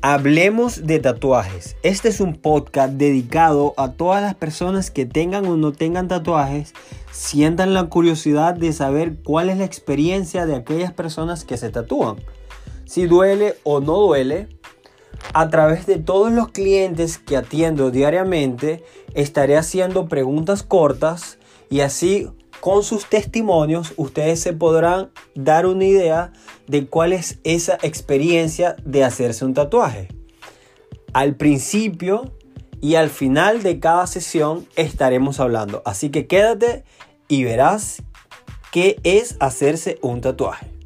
Hablemos de tatuajes. Este es un podcast dedicado a todas las personas que tengan o no tengan tatuajes, sientan la curiosidad de saber cuál es la experiencia de aquellas personas que se tatúan. Si duele o no duele, a través de todos los clientes que atiendo diariamente, estaré haciendo preguntas cortas y así con sus testimonios ustedes se podrán dar una idea de cuál es esa experiencia de hacerse un tatuaje. Al principio y al final de cada sesión estaremos hablando. Así que quédate y verás qué es hacerse un tatuaje.